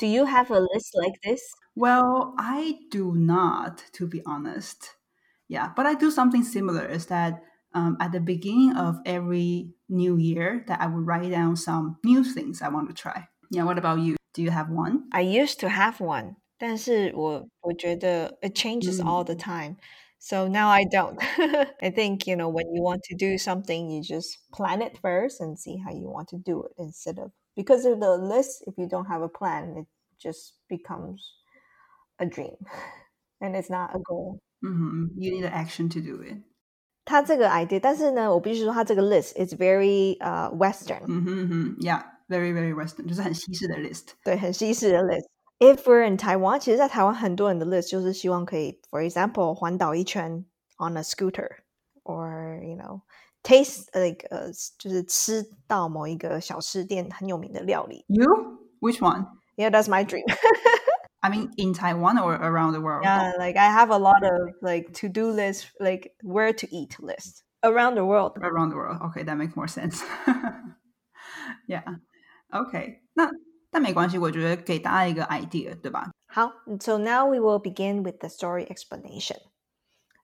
Do you have a list like this? Well, I do not, to be honest. Yeah, but I do something similar. Is that um, at the beginning of every new year that I would write down some new things I want to try. Yeah, what about you? Do you have one? I used to have one, 但是我我觉得 it changes all the Mm. time. So now I don't. I think, you know, when you want to do something, you just plan it first and see how you want to do it instead of because of the list, if you don't have a plan, it just becomes a dream and it's not a goal. hmm You need an action to do it. 它这个 idea，但是呢，我必须说，它这个 list is very 呃、Western，、 hmm hmm Yeah, very very Western，就是很西式的 list。对，很西式的 list。If we're in Taiwan，其实，在台湾很多人的 list 就是希望可以，for example，环岛一圈 on a scooter，or you know taste like 呃，就是吃到某一个小吃店很有名的料理。 You? Which one? Yeah, that's my dream. I mean, in Taiwan or around the world? yeah, like I have a lot of like to do list, like where to eat list around the world. Around the world. Okay, that makes more sense. yeah. Okay. 那但没关系，我觉得给大家一个 idea，对吧？好, so now we will begin with the story explanation.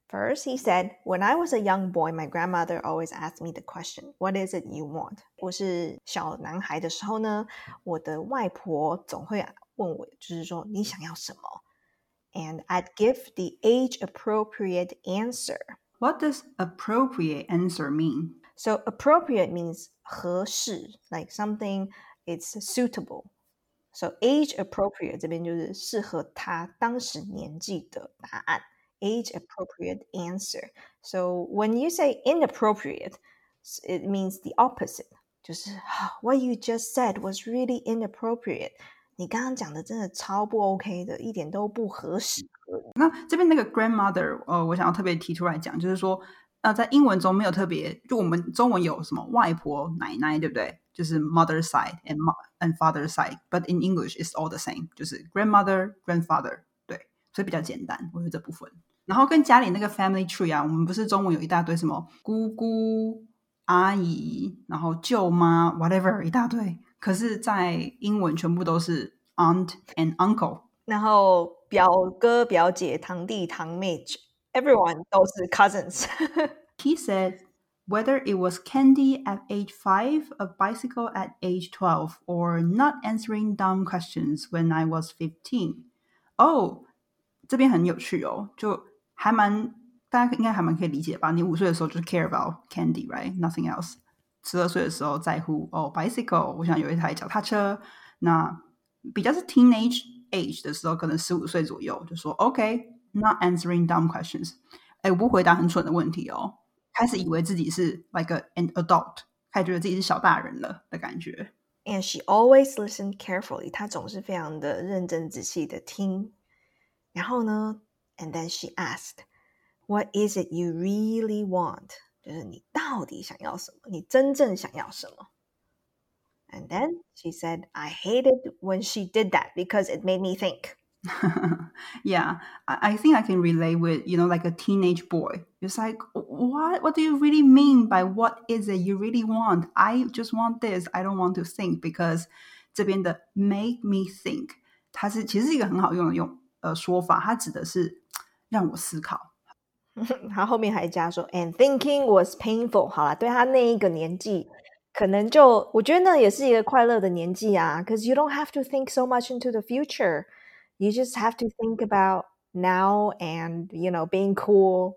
First, he said, When I was a young boy, my grandmother always asked me the question, What is it you want? 我是小男孩的时候呢，我的外婆总会问我，就是说你想要什么？And I'd give the age appropriate answer. What does appropriate answer mean? So appropriate means 合适, like something it's suitable. So age appropriate 这边就是适合他当时年纪的答案。 Age appropriate answer. So when you say inappropriate, s- it means the opposite. 就是、啊 what you just said was really inappropriate. 你刚刚讲的真的超不 OK 的，一点都不合适。那这边那个 grandmother，呃，我想要特别提出来讲，就是说，呃，在英文中没有特别，就我们中文有什么外婆、奶奶，对不对？就是 mother side and mo and father side，but in English it's all the same，就是 grandmother、grandfather，对，所以比较简单，我觉得这部分。 然后跟家里那个 family tree 啊，我们不是中文有一大堆什么姑姑、阿姨，然后舅妈，whatever 一大堆，可是，在英文全部都是 aunt and uncle。然后表哥、表姐、堂弟、堂妹，everyone 都是 cousins。 He said whether it was candy at age 5, a bicycle at age 12, or not answering dumb questions when I was 15. Oh, 这边很有趣哦，就 还蛮大家应该还蛮可以理解吧？你五岁的时候就是 care about candy, right? Nothing else. 十二岁的时候在乎哦，bicycle，我想有一台脚踏车。那比较是 teenage age 的时候，可能十五岁左右，就说 OK，not、answering dumb questions。哎，我不回答很蠢的问题哦。开始以为自己是 like a, an adult，开始觉得自己是小大人了的感觉。 And she always listened carefully. 她总是非常的认真仔细的听。然后呢 ，and then she asked, "What is it you really want?" 就是你到底想要什么？你真正想要什么？And then she said, "I hated when she did that because it made me think." yeah, I, I think I can relate with you know like a teenage boy. It's like what what do you really mean by what is it you really want? I just want this. I don't want to think because 这边的 make me think，它是其实是一个很好用的用呃说法，它指的是 让我思考。他后面还加说，and thinking was painful。好啦，对他那一个年纪，可能就我觉得那也是一个快乐的年纪啊，because you don't have to think so much into the future. You just have to think about now and you know being cool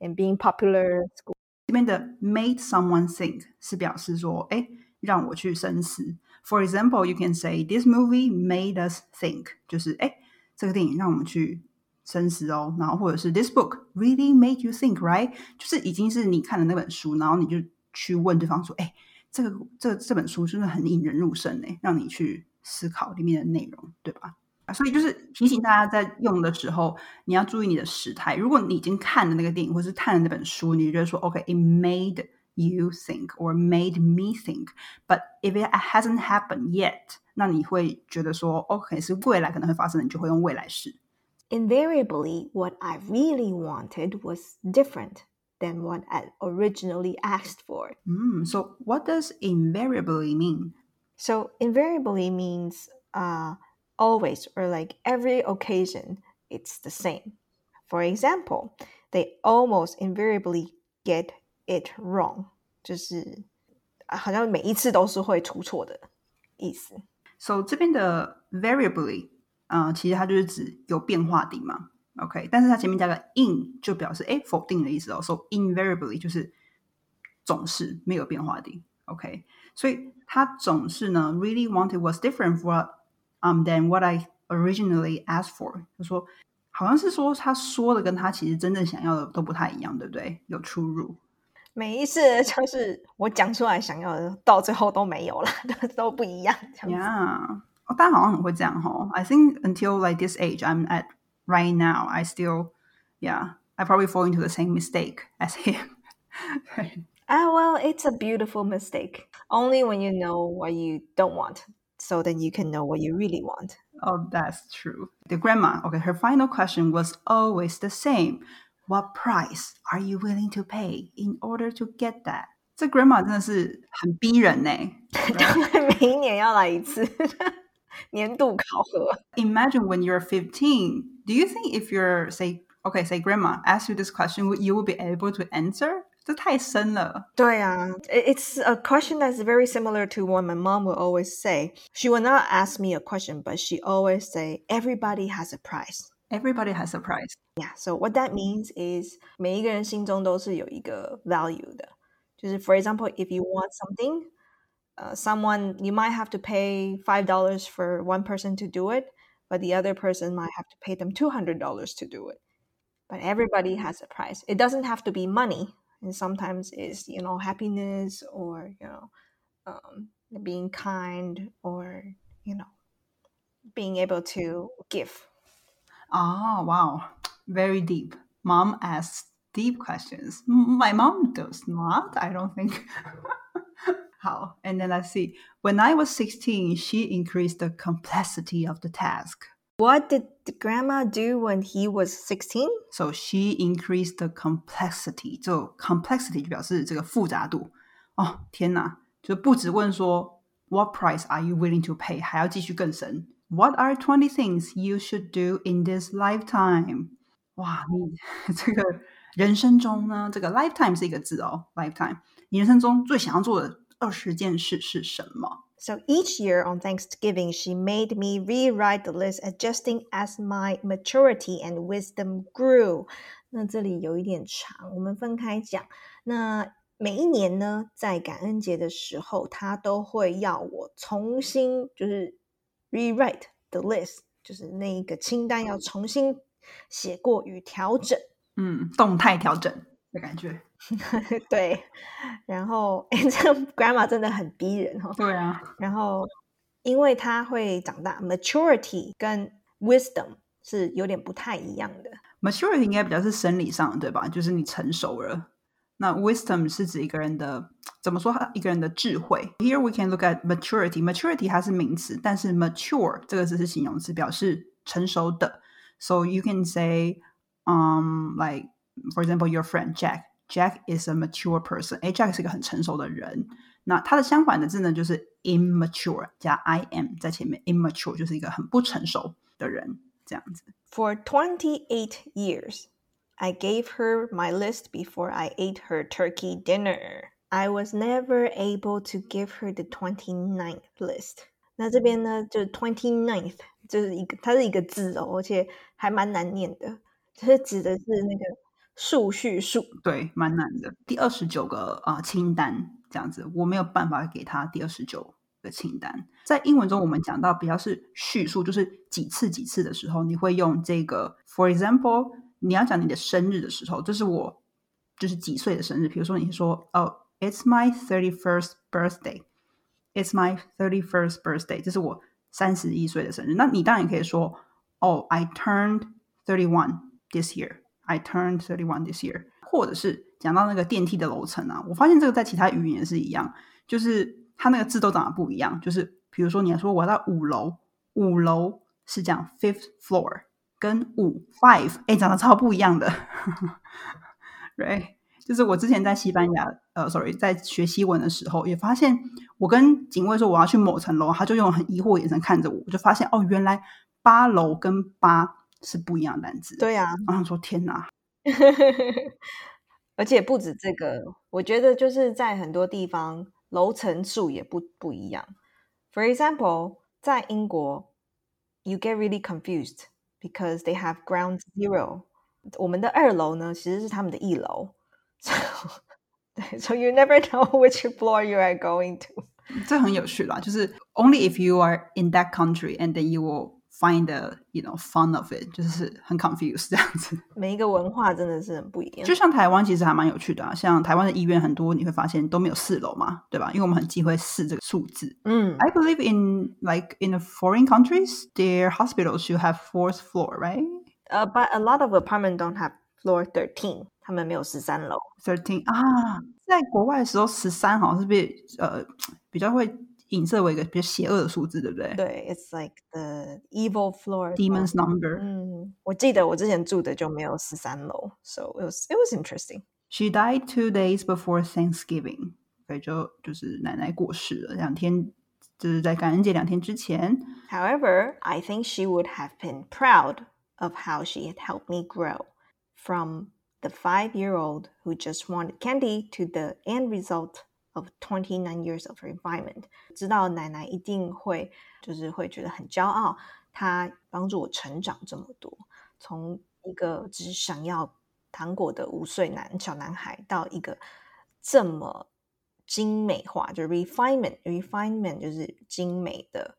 and being popular. at school. 这边的 made someone think 是表示说，哎，让我去深思。For example, you can say this movie made us think，就是哎，这个电影让我们去 深思哦。然后或者是 this book really made you think, right？就是已经是你看的那本书，然后你就去问对方说，哎，这个这这本书真的很引人入胜哎，让你去思考里面的内容，对吧？所以就是提醒大家，在用的时候，你要注意你的时态。如果你已经看了那个电影，或是看了那本书，你就觉得说，OK，it、made you think or made me think。But if it hasn't happened yet，那你会觉得说，OK，是未来可能会发生的，你就会用未来式。Invariably, what I really wanted was different than what I originally asked for. Mm, so what does invariably mean? So invariably means uh, always or like every occasion it's the same. For example, they almost invariably get it wrong，就是好像每一次都是会出错的意思。 So 这边的 variably， 呃，其实它就是指有变化的嘛，OK，但是它前面加个 in 就表示哎否定的意思哦。So invariably 就是总是没有变化的，OK，所以他总是呢 really wanted was different for um than what I originally asked for。就说好像是说他说的跟他其实真正想要的都不太一样，对不对？有出入。每一次 就是我讲出来想要的，到最后都没有了，都不一样。这样子 Yeah，哦，大家好像很会这样哈。I think until like this age I'm at right now, I still, yeah, I probably fall into the same mistake as him. 对 Ah, well, it's a beautiful mistake. Only when you know what you don't want, so then you can know what you really want. Oh, that's true. The grandma, okay, her final question was always the same. What price are you willing to pay in order to get that? 这 grandma 真的是很逼人呢。当然，每一年要来一次 年度考核。 Imagine when you're 15. Do you think if you're say okay, say grandma asks you this question, would you will be able to answer? 这太深了。对啊，it- it's a question that's very similar to what my mom will always say. She will not ask me a question, but she always say, "Everybody has a price." Everybody has a price. Yeah, so what that means is 每一个人心中都是有一个 value 的。就是 for example, if you want something, uh, someone you might have to pay five dollars for one person to do it, but the other person might have to pay them two hundred dollars to do it. But everybody has a price. It doesn't have to be money, and sometimes it's you know happiness or you know um, being kind or you know being able to give. Oh, wow. Very deep. Mom asks deep questions. My mom does not, I don't think. How? And then let's see. When I was 16, she increased the complexity of the task. What did the grandma do when he was 16? So she increased the complexity. 就 complexity 就表示这个复杂度。哦，天哪！就不只问说 What price are you willing to pay？还要继续更深。What are twenty things you should do in this lifetime？哇，你这个人生中呢，这个 lifetime 是一个字哦，lifetime。你人生中最想要做的 二十件事是什么？ So each year on Thanksgiving, she made me rewrite the list, adjusting as my maturity and wisdom grew. 那这里有一点长，我们分开讲。那每一年呢，在感恩节的时候，她都会要我重新就是 rewrite the list，就是那一个清单要重新写过与调整。嗯，动态调整的感觉。 对，然后哎，这个 grandma 真的很逼人哦。对啊，然后，因为他会长大，maturity 跟 wisdom 是有点不太一样的。maturity 应该比较是生理上的，对吧？就是你成熟了。那 wisdom 是指一个人的怎么说？一个人的智慧。Here we can look at maturity. Maturity 它是名词，但是 mature 这个字是形容词，表示成熟的。So you can say, um, like for example, your friend Jack. Jack is a mature person. 诶 Jack 是一个很成熟的人。那它的相反的字呢，就是 immature 加 i m 在前面，immature 就是一个很不成熟的人，这样子。 For 28 years, I gave her my list before I ate her turkey dinner. I was never able to give her the 29th list. 那这边呢，就 29th 就是一个，它是一个字哦，而且还蛮难念的，就是指的是那个 数序数。对，蛮难的。第二十九个啊、清单这样子，我没有办法给他第二十九个清单。在英文中，我们讲到比较是叙述，就是几次几次的时候，你会用这个。For example，你要讲你的生日的时候，这是我就是几岁的生日。比如说，你说哦，It's my thirty first birthday。It's my thirty first birthday，这是我三十一岁的生日。那你当然也可以说，哦，I turned thirty one this year。I turned thirty one this year。或者是讲到那个电梯的楼层啊，我发现这个在其他语言是一样，就是它那个字都长得不一样。就是比如说，你要说我在五楼，五楼是讲 fifth floor，跟五 five，哎，长得超不一样的。right？就是我之前在西班牙，呃，sorry，在学西文的时候，也发现我跟警卫说我要去某层楼，他就用很疑惑的眼神看着我，我就发现哦，原来八楼跟八是不一样的单词。对啊，然后说天哪，而且不止这个，我觉得就是在很多地方楼层数也不不一样。For example，在英国，you get really confused because they have ground zero。我们的二楼呢，其实是他们的一楼。So, 对，so you never know which floor you are going to。这很有趣啦，就是 only if you are in that country and then you will find the you know fun of it，就是很 confused 这样子。每一个文化真的是很不一样。就像台湾其实还蛮有趣的啊，像台湾的医院很多你会发现都没有四楼嘛，对吧？因为我们很忌讳四这个数字。嗯 I believe in like in the foreign countries, their hospitals should have fourth floor, right? 呃、b u t a lot of apartment don't have floor thirteen，他们没有十三楼。 Thirteen 啊，在国外的时候十三好像是被呃比较会 影射为一个比较邪恶的数字，对不对？对，it's like the evil floor。 ，Demon's number。嗯，我记得我之前住的就没有十三楼，so it was it was interesting。 She died two days before Thanksgiving，所以就就是奶奶过世了，两天就是在感恩节两天之前。 However, I think she would have been proud of how she had helped me grow from the five year old who just wanted candy to the end result of 29 years of refinement. 知道奶奶一定会就是会觉得很骄傲，她帮助我成长这么多，从一个只想要糖果的五岁男小男孩到一个这么精美化，就是 refinement，refinement 就是精美的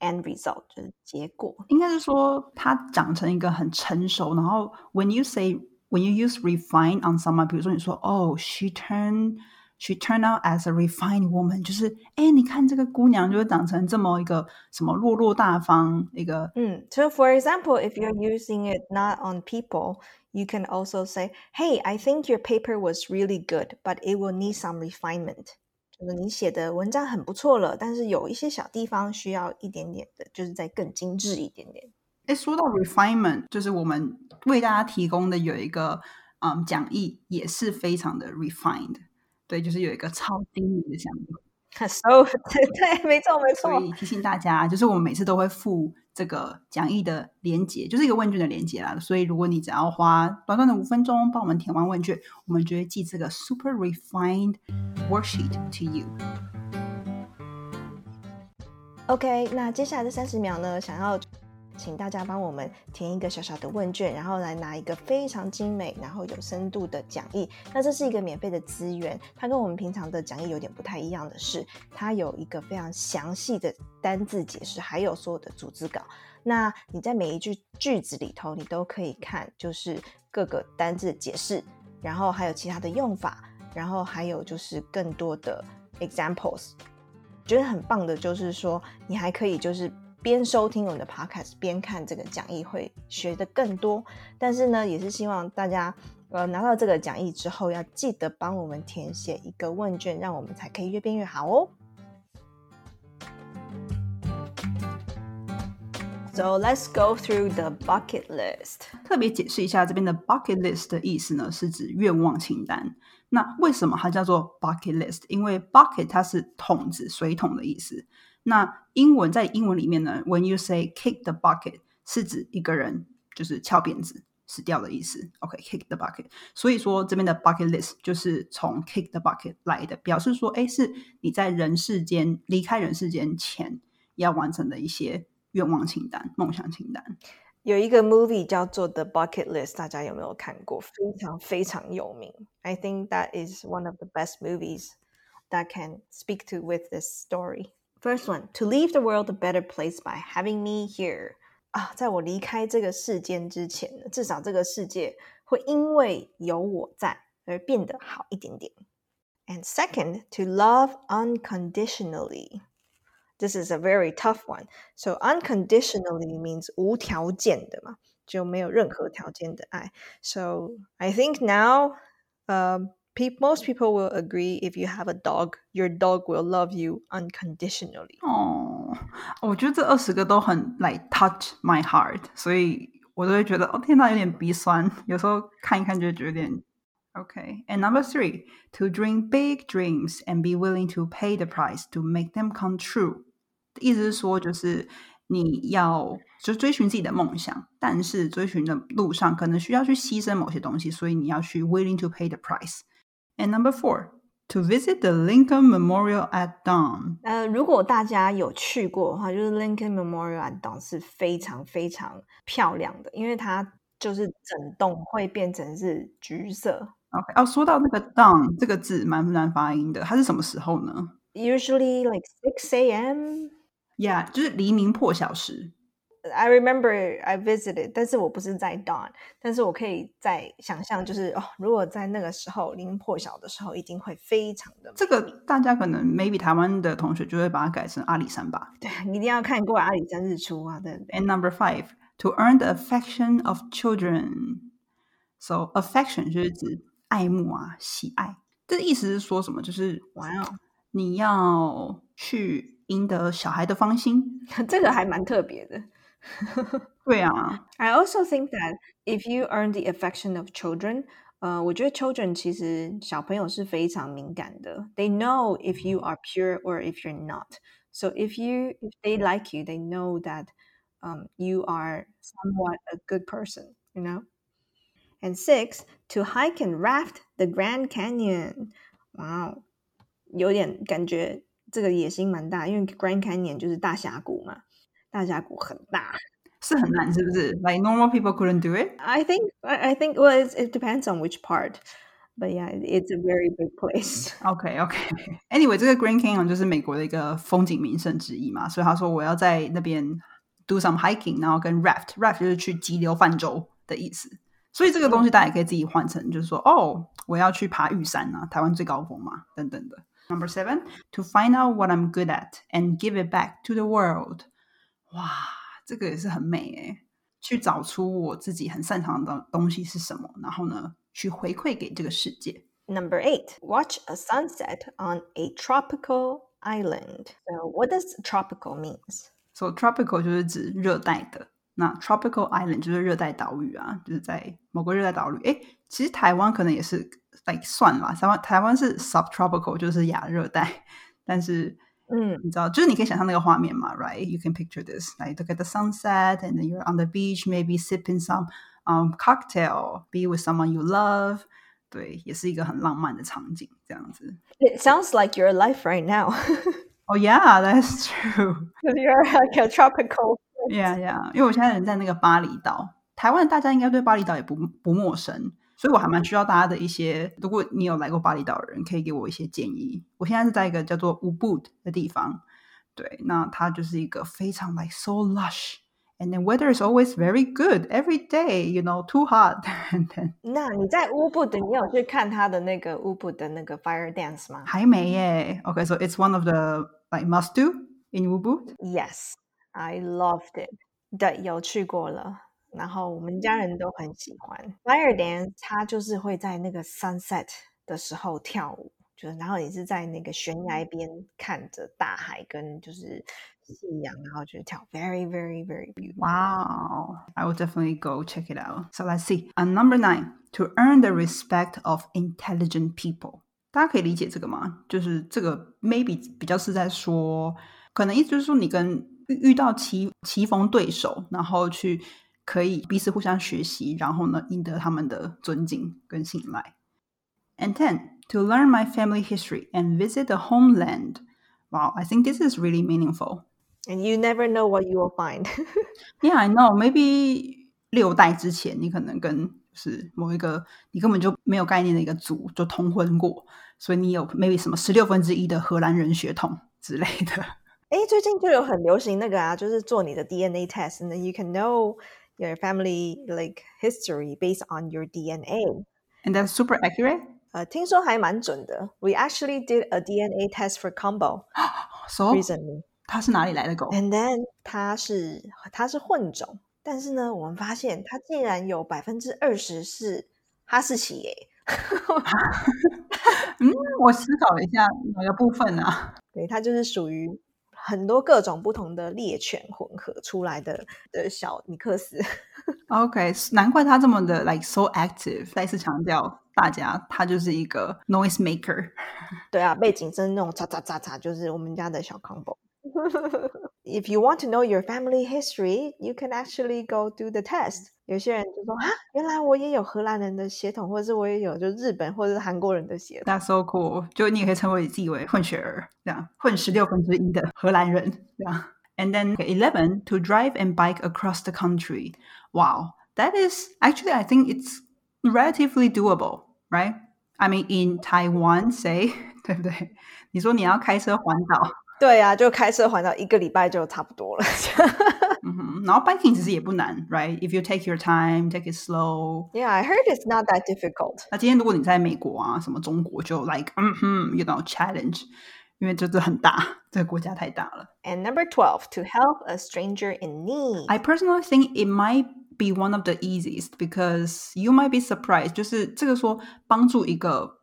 end result，就是结果。应该是说她长成一个很成熟，然后 when you say when you use refine on someone，比如说你说哦、s h e turned she turned out as a refined woman，就是哎，你看这个姑娘就会长成这么一个什么落落大方一个嗯，so for example, if you're using it not on people, you can also say, "Hey, I think your paper was really good, but it will need some refinement." 就是你写的文章很不错了，但是有一些小地方需要一点点的，就是再更精致一点点。哎，说到 refinement，就是我们为大家提供的有一个嗯讲义，也是非常的 refined。 对，就是有一个超精明的讲义，So 对对，没错没错。所以提醒大家，就是我们每次都会附这个讲义的连接，就是一个问卷的连接啦。所以如果你只要花短短的五分钟帮我们填完问卷，我们就会寄这个 super refined worksheet to you。OK，那接下来这三十秒呢，想要请大家帮我们填一个小小的问卷，然后来拿一个非常精美、然后有深度的讲义。那这是一个免费的资源，它跟我们平常的讲义有点不太一样的是，它有一个非常详细的单字解释，还有所有的组织稿。那你在每一句句子里头，你都可以看，就是各个单字解释，然后还有其他的用法，然后还有就是更多的 examples。觉得很棒的就是说，你还可以就是边收听我们的 podcast 边看这个讲义，会学的更多。但是呢，也是希望大家呃拿到这个讲义之后，要记得帮我们填写一个问卷，让我们才可以越变越好哦。So let's go through the bucket list. 特别解释一下，这边的 bucket list 的意思呢，是指愿望清单。那为什么它叫做 bucket list？因为 bucket 它是桶子、水桶的意思。那英文在英文里面呢，when you say kick the bucket，是指一个人就是翘辫子死掉的意思。OK，kick、the bucket。所以说这边的 bucket list 就是从 kick the bucket 来的，表示说，哎，是你在人世间离开人世间前要完成的一些愿望清单、梦想清单。有一个 movie 叫做《The Bucket List》，大家有没有看过？非常非常有名。I think that is one of the best movies that can speak to with this story. First one, to leave the world a better place by having me here. 啊，在我离开这个世间之前呢，至少这个世界会因为有我在而变得好一点点。And second, to love unconditionally. This is a very tough one. So unconditionally means 无条件的嘛，就没有任何条件的爱。So I think now, um, pe- most people will agree if you have a dog, your dog will love you unconditionally. 哦，我觉得这二十个都很 like touch my heart，所以我都会觉得哦天呐，有点鼻酸。有时候看一看就觉得有点 Okay. And number three, to dream big dreams and be willing to pay the price to make them come true. 意思是说，就是你要就追寻自己的梦想，但是追寻的路上可能需要去牺牲某些东西，所以你要去 willing to pay the price. And number four, to visit the Lincoln Memorial at dawn. 呃，如果大家有去过的话，就是 Lincoln Memorial at dawn 是非常非常漂亮的，因为它就是整栋会变成是橘色。 OK，哦，说到那个 dawn 这个字蛮难发音的，它是什么时候呢 Usually like six a.m. ？Yeah，就是黎明破晓时。 I remember I visited，但是我不是在 dawn，但是我可以在想象，就是哦，如果在那个时候零破晓的时候，一定会非常的这个大家可能 maybe 台湾的同学就会把它改成阿里山吧。对，你一定要看过阿里山日出啊，对不对？And number five, to earn the affection of children. So affection 就是指爱慕啊、喜爱。这意思是说什么？就是哇哦，你要去赢得小孩的芳心。这个还蛮特别的。对啊， I also think that if you earn the affection of children，呃，我觉得 children 其实小朋友是非常敏感的。They know if you are pure or if you're not. So if you if they like you, they know that um, you are somewhat a good person. You know. And six, to hike and raft the Grand Canyon. Wow，有点感觉这个野心蛮大，因为 Grand Canyon 就是大峡谷嘛， 大峡谷很大。是很难，是不是？Like normal people couldn't do it. I think I I think well it's, it depends on which part, but yeah, it's a very big place. OK OK。Anyway，这个 Grand Canyon 就是美国的一个风景名胜之一嘛，所以他说我要在那边 do some hiking，然后跟 raft，raft 就是去急流泛舟的意思。所以这个东西大家也可以自己换成，就是说哦，我要去爬玉山啊，台湾最高峰嘛，等等的。Number seven, to find out what I'm good at and give it back to the world. 哇，这个也是很美诶，去找出我自己很擅长的东西是什么，然后呢，去回馈给这个世界。Number eight, watch a sunset on a tropical island. So what does tropical means? So tropical 就是指热带的，那 tropical island 就是热带岛屿啊，就是在某个热带岛屿。诶，其实台湾可能也是 like 算啦，台湾台湾是 subtropical，就是亚热带，但是嗯，你知道，就是你可以想象那个画面嘛，right? You can picture this, like look at the sunset, and then you're on the beach, maybe sipping some um cocktail, be with someone you love. 对，也是一个很浪漫的场景，这样子。 It sounds like your life right now. Oh yeah, that's true. You're like a tropical. Yeah, yeah，因为我现在人在那个巴厘岛，台湾大家应该对巴厘岛也不不陌生， 所以我还蛮需要大家的一些，如果你有来过巴厘岛的人，可以给我一些建议。我现在是在一个叫做 Ubud 的地方，对，那它就是一个非常 like so lush。And then weather is always very good every day, you know, too hot. And then 那你在乌布的，你有去看他的那个乌布的那个 fire dance 吗还没耶。Okay, so it's one of the like must do in Ubud. ？Yes, I loved it. 对，有去过了。 然后我们家人都很喜欢 fire dance，它就是会在那个 sunset 的时候跳舞，就是然后也是在那个悬崖边看着大海跟就是夕阳，然后就是跳，very very very beautiful。Wow. I will definitely go check it out. So let's see. And number nine, to earn the respect of intelligent people. 大家可以理解这个吗？就是这个 maybe 比较是在说，可能意思就是说你跟遇到棋棋逢对手，然后去可以彼此互相学习，然后呢赢得他们的尊敬跟信赖。And ten, to learn my family history and visit the homeland. Wow, I think this is really meaningful. And you never know what you will find. Yeah, I know. Maybe 六代之前，你可能跟是某一个你根本就没有概念的一个族就通婚过，所以你有 maybe 什么十六分之一的荷兰人血统之类的。哎，最近就有很流行那个啊，就是做你的 DNA test，and then you can know your family like history based on your DNA。 And that's super accurate. 呃，听说还蛮准的。We actually did a DNA test for Combo So recently, 它是哪里来的狗？ and then 它是它是混种，但是呢，我们发现它竟然有百分之二十是哈士奇耶。嗯，我思考了一下哪个部分啊？对，它就是属于 很多各种不同的猎犬混合出来的的小尼克斯。OK，难怪他这么的 like so active。再次强调，大家他就是一个 noise maker。对啊，背景声那种嚓嚓嚓嚓，就是我们家的小 combo。If you want to know your family history, you can actually go do the test. 有些人就说啊，原来我也有荷兰人的血统，或者是我也有就日本或者是韩国人的血统。 That's so cool！就你也可以称为自己为混血儿，这样混十六分之一的荷兰人，这样。And then eleven to drive and bike across the country. Wow, that is actually I think it's relatively doable, right? I mean, in Taiwan, say 对不对？你说你要开车环岛， 对啊，就开车环岛一个礼拜就差不多了。嗯哼，然后 biking 其实也不难，right? If you take your time, take it slow. yeah, I heard it's not that difficult. 那今天如果你在美国啊，什么中国就 like 嗯哼，you know challenge，因为这这很大，这个国家太大了。 And number 12, to help a stranger in need. I personally think it might be one of the easiest because you might be surprised，就是这个说帮助一个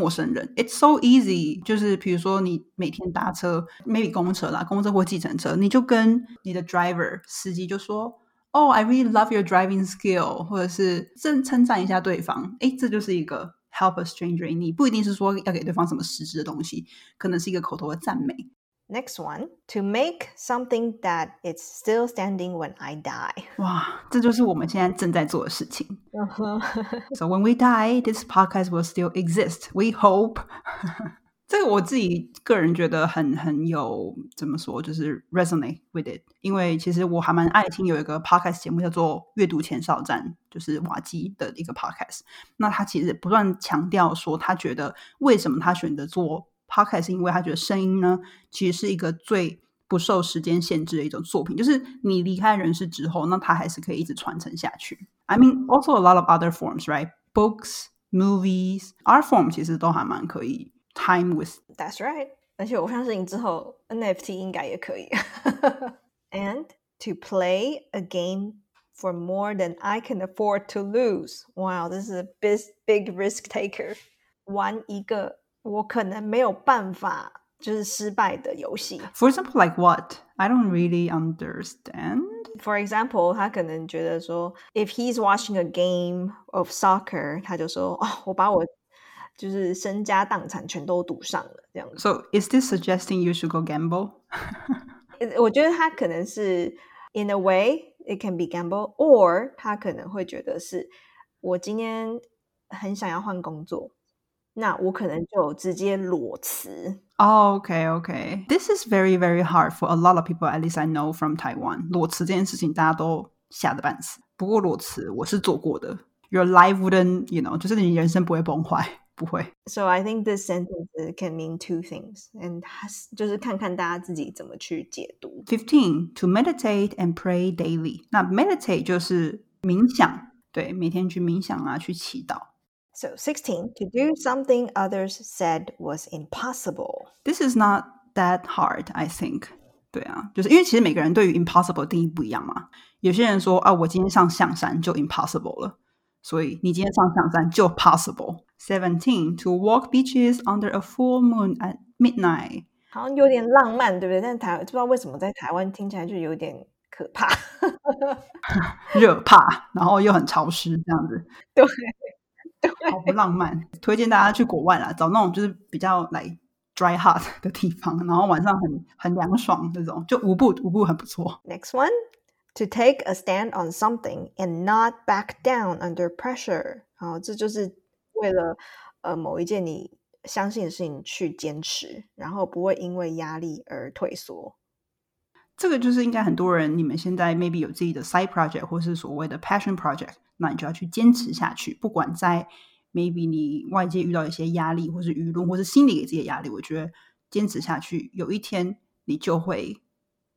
陌生人，it's so easy。就是比如说你每天搭车，maybe 公车啦，公车或计程车，你就跟你的 driver 司机就说。Oh, I really love your driving skill，或者是称称赞一下对方，诶，这就是一个 help a stranger 你不一定是说要给对方什么实质的东西，可能是一个口头的赞美。Next one, to make something that it's still standing when I die. 哇，这就是我们现在正在做的事情。So when we die, this podcast will still exist. We hope. 这个我自己个人觉得很很有怎么说，就是 resonate with it。因为其实我还蛮爱听有一个 podcast 节目叫做《阅读前哨站》，就是瓦基的一个 podcast。那他其实不断强调说，他觉得为什么他选择做 podcast，是因为他觉得声音呢，其实是一个最不受时间限制的一种作品，就是你离开人世之后，那它还是可以一直传承下去。I mean, also a lot of other forms, right? Books, movies, art form 其实都还蛮可以 time with. That's right. 而且我相信之后 NFT 应该也可以。And to play a game for more than I can afford to lose. Wow, this is a big big risk taker. 玩一个 我可能没有办法就是失败的游戏。 For example, like what? I don't really understand. For example，他可能觉得说，if he's watching a game of soccer，他就说，哦，我把我就是身家荡产全都赌上了，这样子。 So is this suggesting you should go gamble? 呃我觉得他可能是 in a way it can be gamble，or 他可能会觉得是我今天很想要换工作， 那我可能就直接裸辞。 Oh, okay, okay. This is very, very hard for a lot of people, at least I know from Taiwan. 裸辞这件事情大家都吓得半死。不过裸辞我是做过的。Your life wouldn't, you know，就是你人生不会崩坏，不会。 So I think this sentence can mean two things, and 它是就是看看大家自己怎么去解读。 Fifteen to meditate and pray daily。那 meditate 就是冥想，对，每天去冥想啊，去祈祷。 So 16, to do something others said was impossible. This is not that hard, I think. 对啊，就是因为其实每个人对于 impossible 的定义不一样嘛。有些人说啊，我今天上象山就 impossible 了，所以你今天上象山就 possible。Seventeen to walk beaches under a full moon at midnight. 好像有点浪漫，对不对？但台不知道为什么在台湾听起来就有点可怕。热怕，然后又很潮湿，这样子，对， 好不浪漫。推荐大家去国外啦，找那种就是比较来 dry hot 的地方，然后晚上很很凉爽那种，就舞步舞步很不错。Next one, to take a stand on something and not back down under pressure. 好，这就是为了呃某一件你相信的事情去坚持，然后不会因为压力而退缩。这个就是应该很多人，你们现在 maybe 有自己的 side project 或是所谓的 passion project，那你就要去坚持下去。不管在 maybe 你外界遇到一些压力，或是舆论，或是心理给自己的压力，我觉得坚持下去，有一天你就会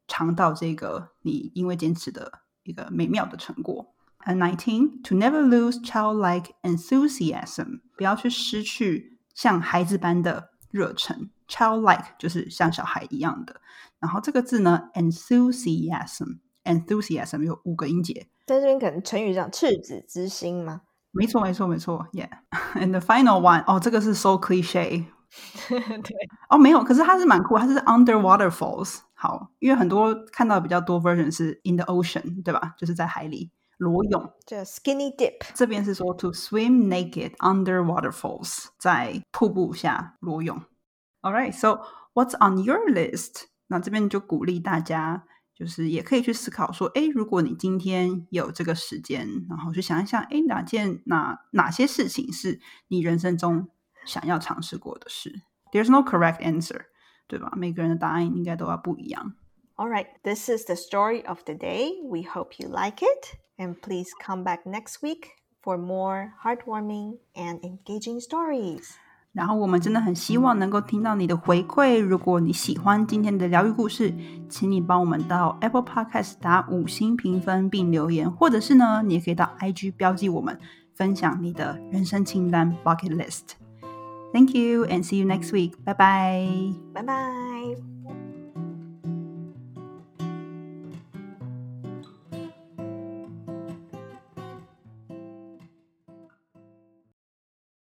尝到这个你因为坚持的一个美妙的成果。And nineteen to never lose childlike enthusiasm，不要去失去像孩子般的热忱。Childlike 就是像小孩一样的。然后这个字呢，enthusiasm，enthusiasm 有五个音节。在这边可能成语讲赤子之心吗？没错，没错，没错，Yeah。And the final one，哦，这个是 so cliche。对，哦，没有，可是它是蛮酷，它是 under waterfalls。好，因为很多看到比较多 version 是 in the ocean，对吧？就是在海里 裸泳。这 skinny dip，这边是说 to swim naked under waterfalls，在瀑布下裸泳。All right, so what's on your list？那这边就鼓励大家， 就是也可以去思考说，哎，如果你今天有这个时间，然后去想一想，哎，哪件哪哪些事情是你人生中想要尝试过的事？There's no correct answer，对吧？每个人的答案应该都要不一样。All right, this is the story of the day. We hope you like it. And please come back next week for more heartwarming and engaging stories. 然后我们真的很希望能够听到你的回馈。如果你喜欢今天的疗愈故事，请你帮我们到 Apple Podcast 打五星评分并留言，或者是呢，你也可以到 IG 标记我们，分享你的人生清单 bucket list。Thank you and see you next week. Bye bye. Bye bye.